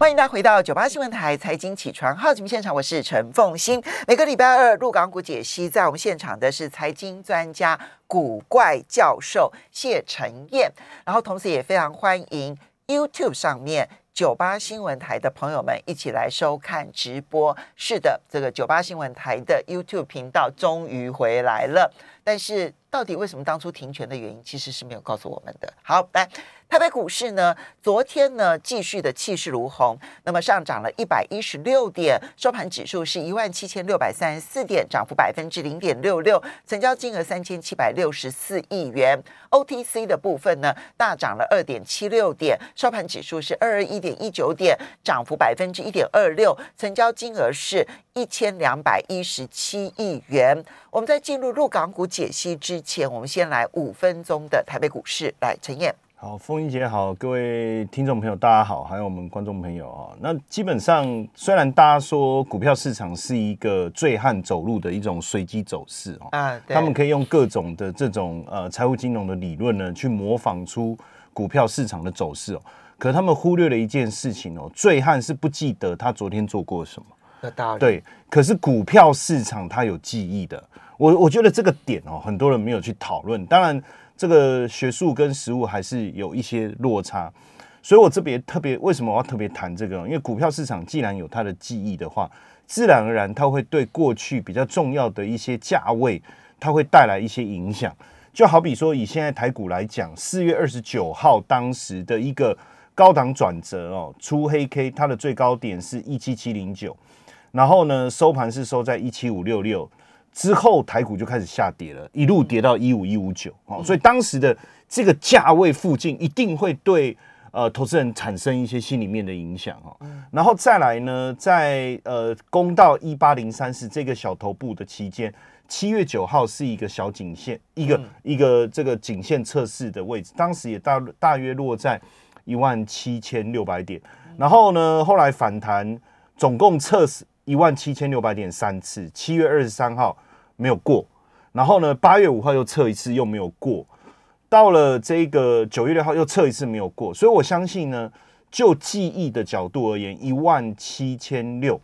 欢迎大家回到九八新闻台财经起床号节目现场，我是陈凤欣。每个礼拜二入港股解析，在我们现场的是财经专家古怪教授谢晨燕，然后同时也非常欢迎 YouTube 上面九八新闻台的朋友们一起来收看直播。是的，这个九八新闻台的 YouTube 频道终于回来了，但是到底为什么当初停权的原因，其实是没有告诉我们的。好，来。台北股市呢，昨天呢继续的气势如虹，那么上涨了一百一十六点，收盘指数是一万七千六百三十四点，涨幅百分之零点六六，成交金额三千七百六十四亿元。OTC 的部分呢，大涨了二点七六点，收盘指数是二二一点一九点，涨幅百分之一点二六，成交金额是一千两百一十七亿元。我们在进入入港股解析之前，我们先来五分钟的台北股市，来陈燕。好，风英姐好，各位听众朋友大家好，还有我们观众朋友啊。那基本上，虽然大家说股票市场是一个醉汉走路的一种随机走势哦，啊，他们可以用各种的这种呃财务金融的理论呢，去模仿出股票市场的走势哦。可他们忽略了一件事情哦，醉汉是不记得他昨天做过什么。对，可是股票市场它有记忆的。我我觉得这个点哦，很多人没有去讨论。当然。这个学术跟实物还是有一些落差，所以我这边特别为什么我要特别谈这个？因为股票市场既然有它的记忆的话，自然而然它会对过去比较重要的一些价位，它会带来一些影响。就好比说以现在台股来讲，四月二十九号当时的一个高档转折哦，出黑 K，它的最高点是一七七零九，然后呢收盘是收在一七五六六。之后台股就开始下跌了，一路跌到一五一五九哦，所以当时的这个价位附近一定会对呃投资人产生一些心里面的影响哦。然后再来呢，在呃攻到一八零三四这个小头部的期间，七月九号是一个小颈线，一个一个这个颈线测试的位置，当时也大大约落在一万七千六百点。然后呢，后来反弹，总共测试。一万七千六百点三次，七月二十三号没有过，然后呢，八月五号又测一次又没有过，到了这个九月六号又测一次没有过，所以我相信呢，就记忆的角度而言，一万七千六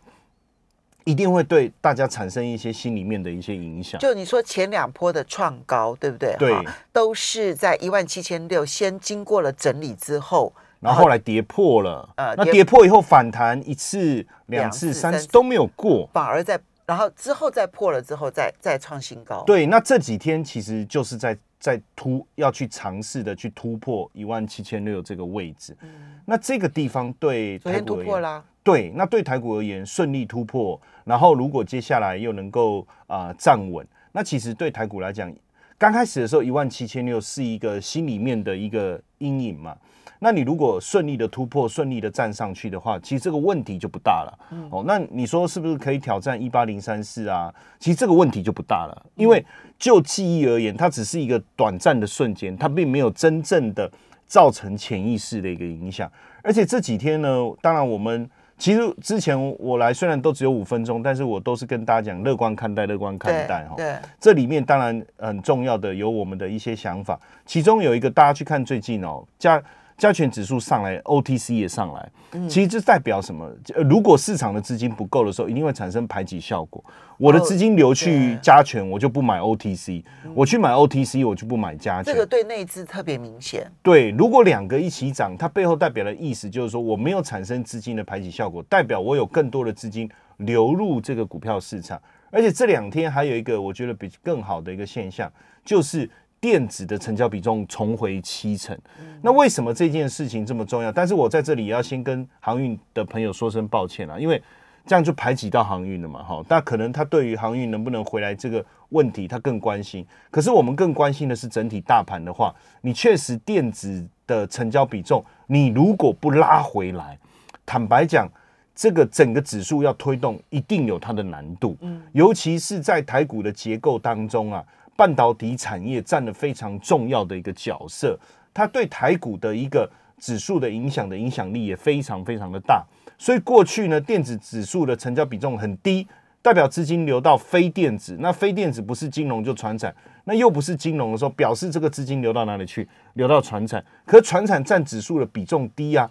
一定会对大家产生一些心里面的一些影响。就你说前两波的创高，对不对？对，都是在一万七千六，先经过了整理之后。然后后来跌破了，呃，那跌破以后反弹一次、两次、三次都没有过，反而在然后之后再破了之后再再创新高。对，那这几天其实就是在在突要去尝试的去突破一万七千六这个位置。嗯，那这个地方对昨天突破啦。对，那对台股而言顺利突破，然后如果接下来又能够啊站稳，那其实对台股来讲，刚开始的时候一万七千六是一个心里面的一个阴影嘛。那你如果顺利的突破，顺利的站上去的话，其实这个问题就不大了。哦，那你说是不是可以挑战一八零三四啊？其实这个问题就不大了，因为就记忆而言，它只是一个短暂的瞬间，它并没有真正的造成潜意识的一个影响。而且这几天呢，当然我们其实之前我来虽然都只有五分钟，但是我都是跟大家讲乐观看待，乐观看待哈。对，这里面当然很重要的有我们的一些想法，其中有一个大家去看最近哦，加。加权指数上来，OTC 也上来，其实这代表什么？如果市场的资金不够的时候，一定会产生排挤效果。我的资金流去加权，我就不买 OTC；我去买 OTC，我就不买加权。这个对内资特别明显。对，如果两个一起涨，它背后代表的意思就是说，我没有产生资金的排挤效果，代表我有更多的资金流入这个股票市场。而且这两天还有一个我觉得比更好的一个现象，就是。电子的成交比重重回七成，那为什么这件事情这么重要？但是我在这里也要先跟航运的朋友说声抱歉了，因为这样就排挤到航运了嘛，哈。那可能他对于航运能不能回来这个问题，他更关心。可是我们更关心的是整体大盘的话，你确实电子的成交比重，你如果不拉回来，坦白讲，这个整个指数要推动，一定有它的难度。嗯，尤其是在台股的结构当中啊。半导体产业占了非常重要的一个角色，它对台股的一个指数的影响的影响力也非常非常的大。所以过去呢，电子指数的成交比重很低，代表资金流到非电子。那非电子不是金融就船产，那又不是金融的时候，表示这个资金流到哪里去？流到船产。可船产占指数的比重低啊，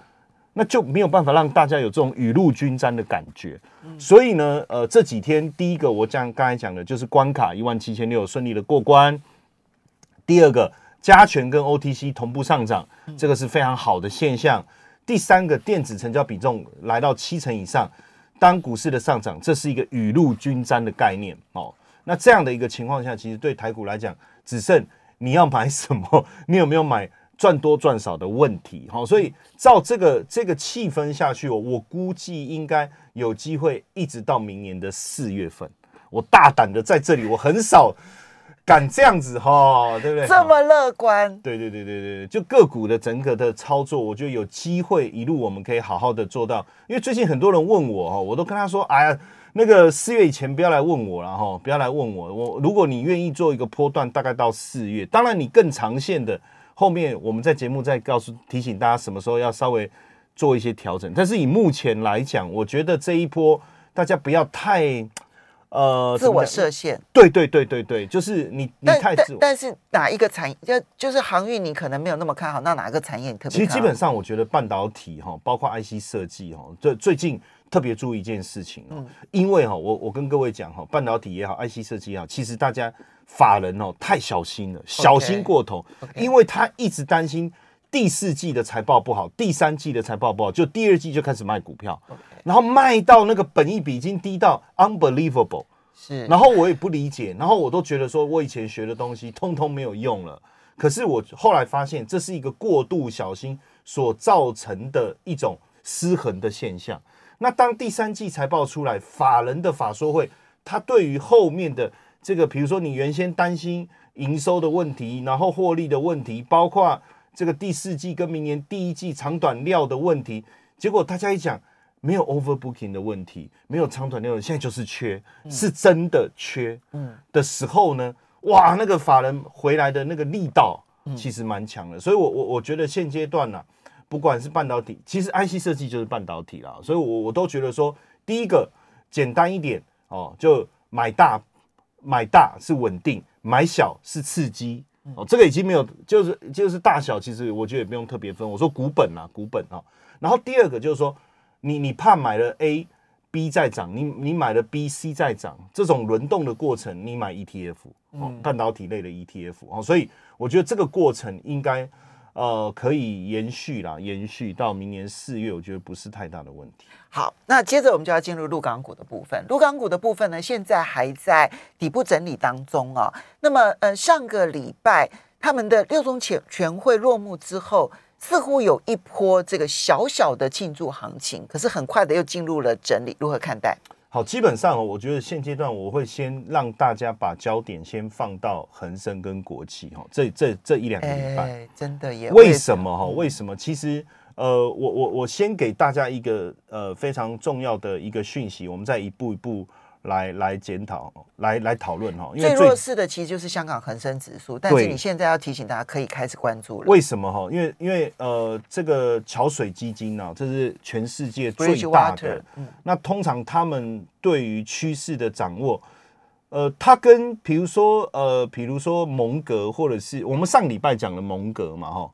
那就没有办法让大家有这种雨露均沾的感觉。所以呢，呃，这几天第一个我讲刚才讲的就是关卡一万七千六顺利的过关，第二个加权跟 OTC 同步上涨，这个是非常好的现象。第三个电子成交比重来到七成以上，当股市的上涨，这是一个雨露均沾的概念哦。那这样的一个情况下，其实对台股来讲，只剩你要买什么，你有没有买？赚多赚少的问题，好，所以照这个这个气氛下去，我我估计应该有机会一直到明年的四月份。我大胆的在这里，我很少敢这样子哈，对不对？这么乐观？对对对对对，就个股的整个的操作，我觉得有机会一路我们可以好好的做到。因为最近很多人问我哈，我都跟他说，哎呀，那个四月以前不要来问我了哈，不要来问我。我如果你愿意做一个波段，大概到四月，当然你更长线的。后面我们在节目再告诉提醒大家什么时候要稍微做一些调整，但是以目前来讲，我觉得这一波大家不要太呃自我设限。对对对对对，就是你你太自我。但是哪一个产业就就是航运，你可能没有那么看好，那哪个产业你特别？其实基本上我觉得半导体哈，包括 IC 设计哈，最最近特别注意一件事情哦，因为哈，我我跟各位讲哈，半导体也好，IC 设计也好，其实大家。法人哦，太小心了，小心过头，因为他一直担心第四季的财报不好，第三季的财报不好，就第二季就开始卖股票，然后卖到那个本益比已经低到 unbelievable，是，然后我也不理解，然后我都觉得说我以前学的东西通通没有用了，可是我后来发现这是一个过度小心所造成的一种失衡的现象。那当第三季财报出来，法人的法说会，他对于后面的。这个，比如说你原先担心营收的问题，然后获利的问题，包括这个第四季跟明年第一季长短料的问题，结果大家一讲，没有 overbooking 的问题，没有长短料的，现在就是缺，是真的缺，嗯的时候呢，哇，那个法人回来的那个力道其实蛮强的，所以我我我觉得现阶段呢，不管是半导体，其实 IC 设计就是半导体啦，所以我我都觉得说，第一个简单一点哦，就买大。买大是稳定，买小是刺激哦。这个已经没有，就是就是大小，其实我觉得也不用特别分。我说股本啊，股本啊。然后第二个就是说，你你怕买了 A、B 在涨，你你买了 B、C 在涨，这种轮动的过程，你买 ETF 哦，半导体类的 ETF 哦。所以我觉得这个过程应该。呃，可以延续啦，延续到明年四月，我觉得不是太大的问题。好，那接着我们就要进入陆港股的部分。陆港股的部分呢，现在还在底部整理当中啊。那么，呃，上个礼拜他们的六中全全会落幕之后，似乎有一波这个小小的庆祝行情，可是很快的又进入了整理。如何看待？好，基本上我觉得现阶段我会先让大家把焦点先放到恒生跟国企哈，这这这一两个礼拜，真的也为什么哈？为什么？其实呃，我我我先给大家一个呃非常重要的一个讯息，我们再一步一步。来来检讨，来来讨论哈。最弱势的其实就是香港恒生指数，但是你现在要提醒大家可以开始关注了。为什么哈？因为因为呃，这个桥水基金呢，这是全世界最大的。那通常他们对于趋势的掌握，呃，它跟比如说呃，比如说蒙格，或者是我们上礼拜讲的蒙格嘛哈，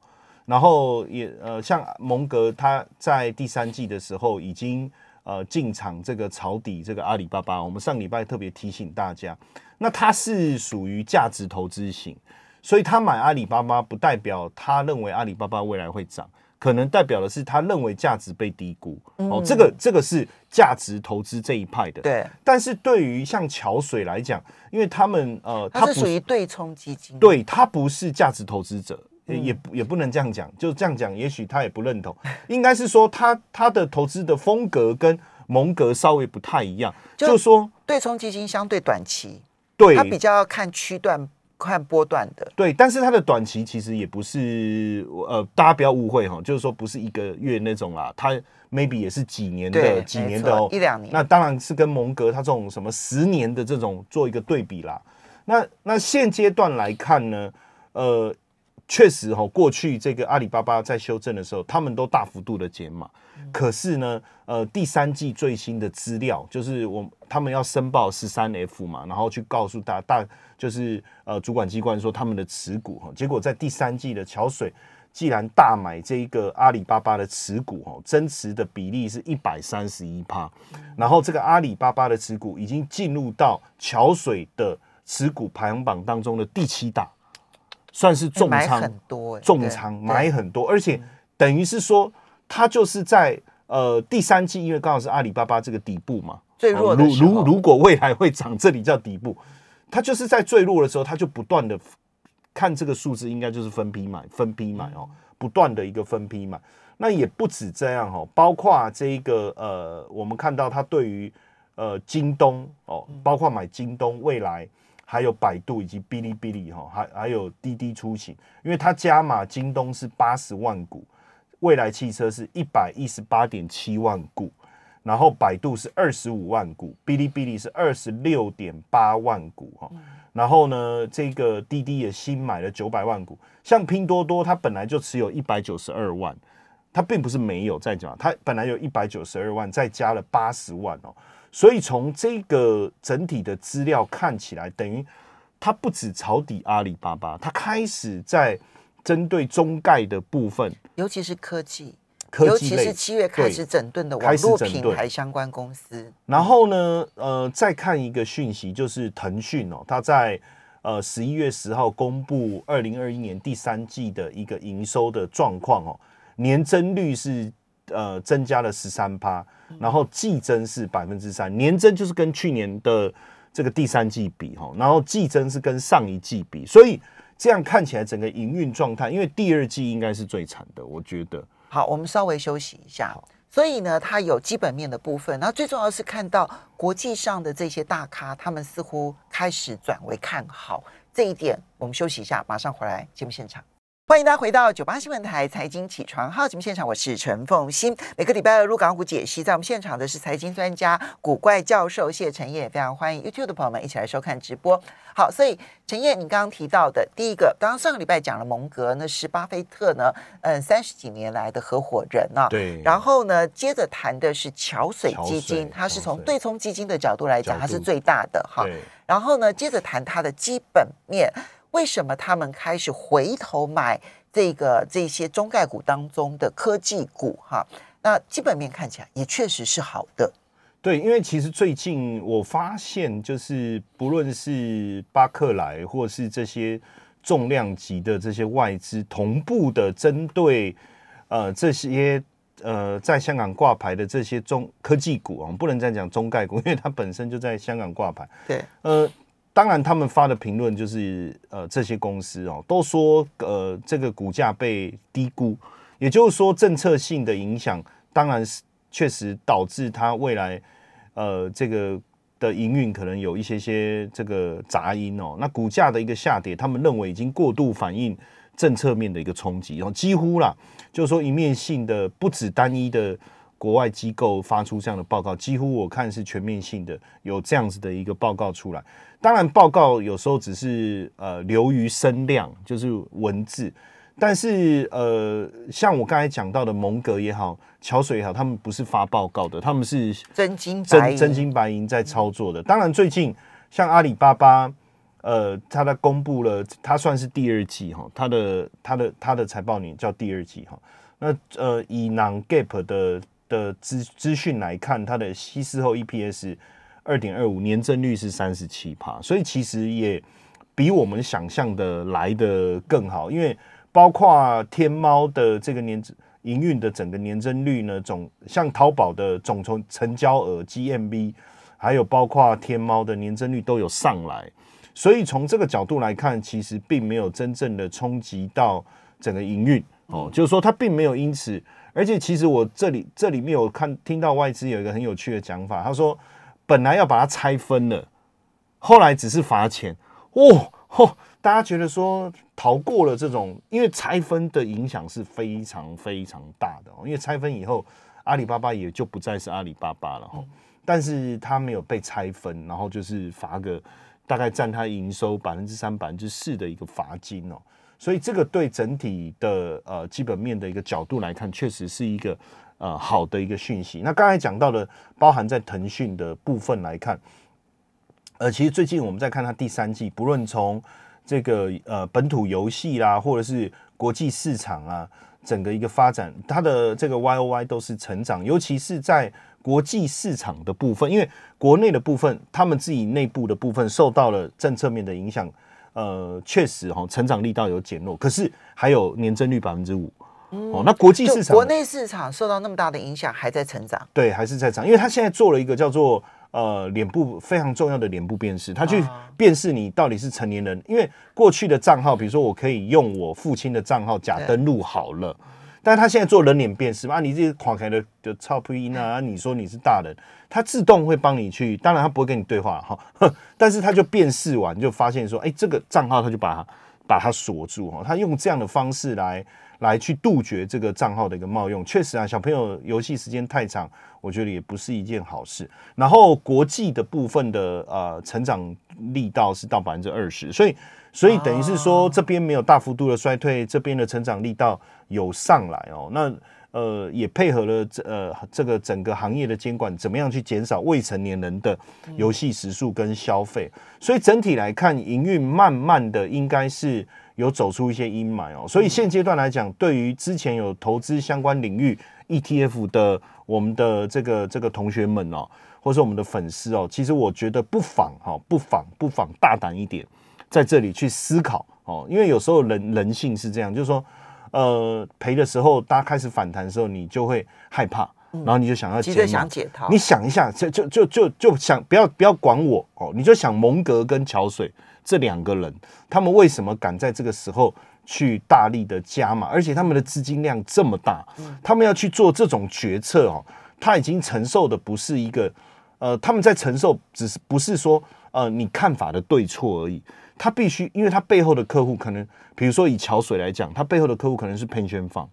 然后也呃，像蒙格，他在第三季的时候已经。呃，进场这个抄底这个阿里巴巴，我们上礼拜特别提醒大家，那它是属于价值投资型，所以他买阿里巴巴不代表他认为阿里巴巴未来会涨，可能代表的是他认为价值被低估。哦，这个这个是价值投资这一派的。对，但是对于像桥水来讲，因为他们呃，它是属于对冲基金，对，它不是价值投资者。也也不能这样讲，就这样讲，也许他也不认同。应该是说，他他的投资的风格跟蒙格稍微不太一样，就是说对冲基金相对短期，对，他比较看区段、看波段的。对，但是它的短期其实也不是，呃，大家不要误会哈，就是说不是一个月那种啦，它 maybe 也是几年的、几年的哦，一两年。那当然是跟蒙格他这种什么十年的这种做一个对比啦。那那现阶段来看呢，呃。确实哈，过去这个阿里巴巴在修正的时候，他们都大幅度的减码。可是呢，呃，第三季最新的资料就是我他们要申报十三 F 嘛，然后去告诉大大就是呃主管机关说他们的持股哈，结果在第三季的桥水既然大买这一个阿里巴巴的持股哦，增持的比例是一百三十一趴，然后这个阿里巴巴的持股已经进入到桥水的持股排行榜当中的第七大，算是重仓很多，重仓买很多，而且等于是说，它就是在呃第三季，因为刚好是阿里巴巴这个底部嘛，最弱的如如如果未来会涨，这里叫底部。它就是在最弱的时候，它就不断的看这个数字，应该就是分批买，分批买哦，不断的一个分批买。那也不止这样哦，包括这一个呃，我们看到它对于呃京东哦，包括买京东、未来，还有百度以及哔哩哔哩哈，还还有滴滴出行，因为它加码京东是八十万股，未来汽车是一百一十八点七万股。然后百度是二十五万股，哔哩哔哩是二十六点八万股哈。然后呢，这个滴滴也新买了九百万股。像拼多多，它本来就持有一百九十二万，它并不是没有在讲，它本来有一百九十二万，再加了八十万哦。所以从这个整体的资料看起来，等于它不止抄底阿里巴巴，它开始在针对中概的部分，尤其是科技。尤其是七月开始整顿的网络品牌相关公司。然后呢，呃，再看一个讯息，就是腾讯哦，它在呃十一月十号公布二零二一年第三季的一个营收的状况哦，年增率是呃增加了十三趴，然后季增是百分之三，年增就是跟去年的这个第三季比哈，然后季增是跟上一季比，所以这样看起来整个营运状态，因为第二季应该是最惨的，我觉得。好，我们稍微休息一下。所以呢，它有基本面的部分，然后最重要是看到国际上的这些大咖，他们似乎开始转为看好这一点。我们休息一下，马上回来节目现场。欢迎大家回到九八新闻台财经起床号节目现场，我是陈凤欣。每个礼拜二入港股解析，在我们现场的是财经专家古怪教授谢晨业，非常欢迎 YouTube 的朋友们一起来收看直播。好，所以陈燕，你刚刚提到的第一个，刚刚上个礼拜讲了蒙格，那是巴菲特呢，嗯，三十几年来的合伙人啊。对。然后呢，接着谈的是桥水基金，它是从对冲基金的角度来讲，它是最大的哈。然后呢，接着谈它的基本面。为什么他们开始回头买这个这些中概股当中的科技股？哈，那基本面看起来也确实是好的。对，因为其实最近我发现，就是不论是巴克莱或是这些重量级的这些外资，同步的针对呃这些呃在香港挂牌的这些中科技股啊，不能再讲中概股，因为它本身就在香港挂牌。对，呃。当然，他们发的评论就是，呃，这些公司哦，都说，呃，这个股价被低估，也就是说，政策性的影响，当然是确实导致它未来，呃，这个的营运可能有一些些这个杂音哦。那股价的一个下跌，他们认为已经过度反映政策面的一个冲击，然后几乎啦，就是说一面性的，不止单一的。国外机构发出这样的报告，几乎我看是全面性的，有这样子的一个报告出来。当然，报告有时候只是呃流于声量，就是文字。但是呃，像我刚才讲到的蒙格也好，桥水也好，他们不是发报告的，他们是真金真真金白银在操作的。当然，最近像阿里巴巴，呃，他在公布了，他算是第二季哈，他的他的他的财报年叫第二季哈。那呃，以 non gap 的的资资讯来看，它的稀释后 EPS 二点二五，年增率是三十七帕，所以其实也比我们想象的来的更好。因为包括天猫的这个年营运的整个年增率呢，总像淘宝的总从成交额 GMV，还有包括天猫的年增率都有上来，所以从这个角度来看，其实并没有真正的冲击到整个营运哦，就是说它并没有因此。而且其实我这里这里面有看听到外资有一个很有趣的讲法，他说本来要把它拆分了，后来只是罚钱，哦嚯！大家觉得说逃过了这种，因为拆分的影响是非常非常大的，因为拆分以后阿里巴巴也就不再是阿里巴巴了哈，但是他没有被拆分，然后就是罚个大概占他营收百分之三百分之四的一个罚金哦。所以这个对整体的呃基本面的一个角度来看，确实是一个呃好的一个讯息。那刚才讲到的，包含在腾讯的部分来看，呃，其实最近我们在看它第三季，不论从这个呃本土游戏啦，或者是国际市场啊，整个一个发展，它的这个 Y O Y 都是成长，尤其是在国际市场的部分，因为国内的部分，他们自己内部的部分受到了政策面的影响，呃，确实哈，成长力道有减弱，可是还有年增率百分之五。哦，那国际市场、国内市场受到那么大的影响，还在成长。对，还是在涨，因为他现在做了一个叫做呃脸部非常重要的脸部辨识，他去辨识你到底是成年人。因为过去的账号，比如说我可以用我父亲的账号假登录好了，但是他现在做人脸辨识嘛，你这垮开的就超配音啊，你说你是大人，他自动会帮你去，当然他不会跟你对话哈，但是他就辨识完就发现说，哎，这个账号他就把它把它锁住哈，他用这样的方式来。来去杜绝这个账号的一个冒用，确实啊，小朋友游戏时间太长，我觉得也不是一件好事。然后国际的部分的呃成长力道是到百分之二十，所以所以等于是说这边没有大幅度的衰退，这边的成长力道有上来哦。那呃也配合了这呃这个整个行业的监管，怎么样去减少未成年人的游戏时数跟消费？所以整体来看，营运慢慢的应该是。有走出一些阴霾哦，所以现阶段来讲，对于之前有投资相关领域 ETF 的我们的这个这个同学们哦，或者是我们的粉丝哦，其实我觉得不妨哈，不妨不妨大胆一点，在这里去思考哦，因为有时候人人性是这样，就是说，呃，赔的时候，大家开始反弹的时候，你就会害怕，然后你就想要急着想解套，你想一下，就就就就就想不要不要管我哦，你就想蒙格跟桥水。这两个人，他们为什么敢在这个时候去大力的加码？而且他们的资金量这么大，他们要去做这种决策哦，他已经承受的不是一个，呃，他们在承受，只是不是说呃你看法的对错而已，他必须，因为他背后的客户可能，比如说以桥水来讲，他背后的客户可能是 pension 偏方，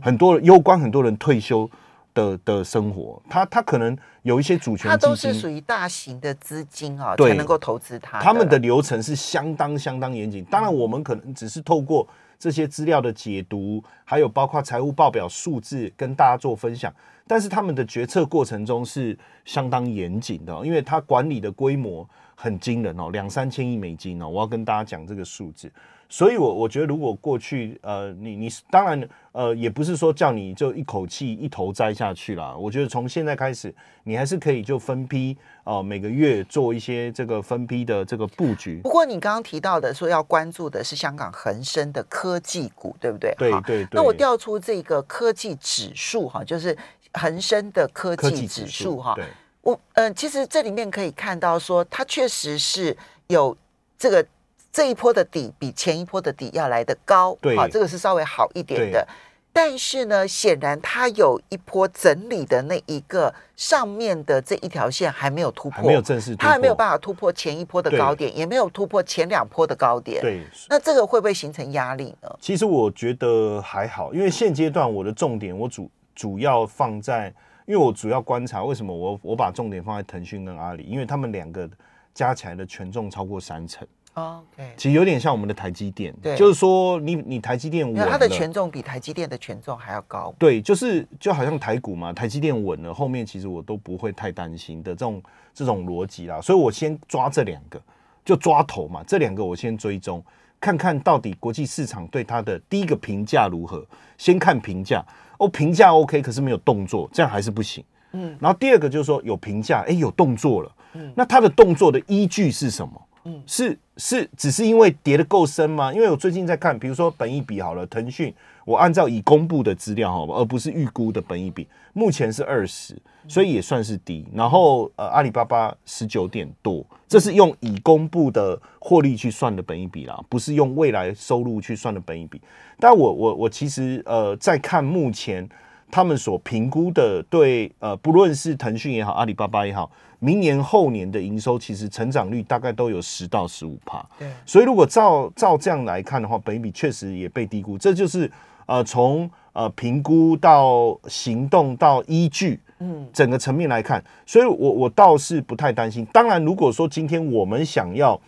很多攸关很多人退休。的的生活，他他可能有一些主权，他都是属于大型的资金啊，才能够投资它。他们的流程是相当相当严谨。当然，我们可能只是透过这些资料的解读，还有包括财务报表数字跟大家做分享。但是他们的决策过程中是相当严谨的，因为他管理的规模很惊人哦，两三千亿美金哦。我要跟大家讲这个数字。所以，我我觉得，如果过去，呃，你你当然，呃，也不是说叫你就一口气一头栽下去啦。我觉得从现在开始，你还是可以就分批，呃，每个月做一些这个分批的这个布局。不过，你刚刚提到的说要关注的是香港恒生的科技股，对不对？对对。那我调出这个科技指数哈，就是恒生的科技指数哈。我嗯，其实这里面可以看到说，它确实是有这个。这一波的底比前一波的底要来的高，对好，这个是稍微好一点的。但是呢，显然它有一波整理的那一个上面的这一条线还没有突破，没有正式，它还没有办法突破前一波的高点，也没有突破前两波的高点。对，那这个会不会形成压力呢？其实我觉得还好，因为现阶段我的重点我主主要放在，因为我主要观察为什么我我把重点放在腾讯跟阿里，因为他们两个加起来的权重超过三成。OK，其实有点像我们的台积电，就是说你你台积电稳了，它的权重比台积电的权重还要高。对，就是就好像台股嘛，台积电稳了，后面其实我都不会太担心的这种这种逻辑啦。所以我先抓这两个，就抓头嘛，这两个我先追踪，看看到底国际市场对它的第一个评价如何。先看评价，哦，评价 OK，可是没有动作，这样还是不行。嗯，然后第二个就是说有评价，哎，有动作了，嗯，那他的动作的依据是什么？嗯，是是，只是因为跌的够深吗？因为我最近在看，比如说本益比好了，腾讯，我按照已公布的资料哈，而不是预估的本益比，目前是二十，所以也算是低。然后呃，阿里巴巴十九点多，这是用已公布的获利去算的本益比啦，不是用未来收入去算的本益比。但我我我其实呃，在看目前他们所评估的对呃，不论是腾讯也好，阿里巴巴也好。明年后年的营收其实成长率大概都有十到十五帕，对，所以如果照照这样来看的话，本益比确实也被低估，这就是呃从呃评估到行动到依据，嗯，整个层面来看，所以我我倒是不太担心。当然，如果说今天我们想要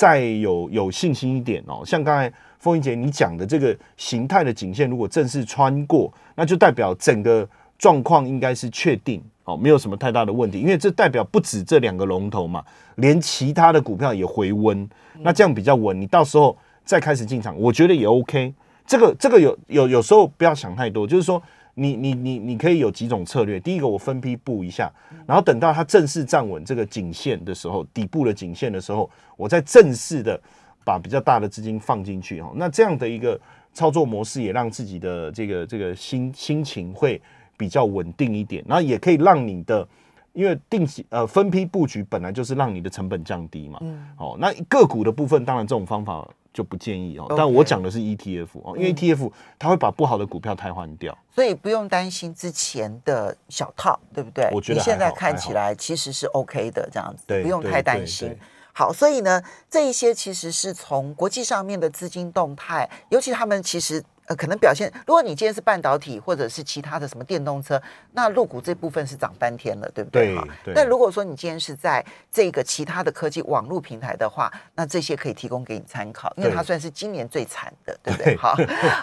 再有有信心一点哦，像刚才凤英姐你讲的这个形态的颈线，如果正式穿过，那就代表整个状况应该是确定。哦，没有什么太大的问题，因为这代表不止这两个龙头嘛，连其他的股票也回温，那这样比较稳，你到时候再开始进场，我觉得也 OK。这个这个有有有时候不要想太多，就是说。你你你你可以有几种策略。第一个，我分批布一下，然后等到它正式站稳这个颈线的时候，底部的颈线的时候，我再正式的把比较大的资金放进去哈。那这样的一个操作模式，也让自己的这个这个心心情会比较稳定一点。然后也可以让你的，因为定期呃分批布局本来就是让你的成本降低嘛。嗯。哦，那个股的部分，当然这种方法。就不建议哦，但我讲的是 ETF 哦，因为 ETF 它会把不好的股票汰换掉，所以不用担心之前的小套，对不对？我觉得现在看起来其实是 OK 的这样子，不用太担心。好，所以呢，这一些其实是从国际上面的资金动态，尤其他们其实。呃，可能表现，如果你今天是半导体或者是其他的什么电动车，那入股这部分是涨翻天了，对不对？对。但如果说你今天是在这个其他的科技网络平台的话，那这些可以提供给你参考，因为它算是今年最惨的，对不对？好，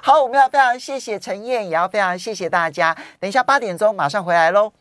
好，我们要非常谢谢陈燕，也要非常谢谢大家。等一下八点钟马上回来喽。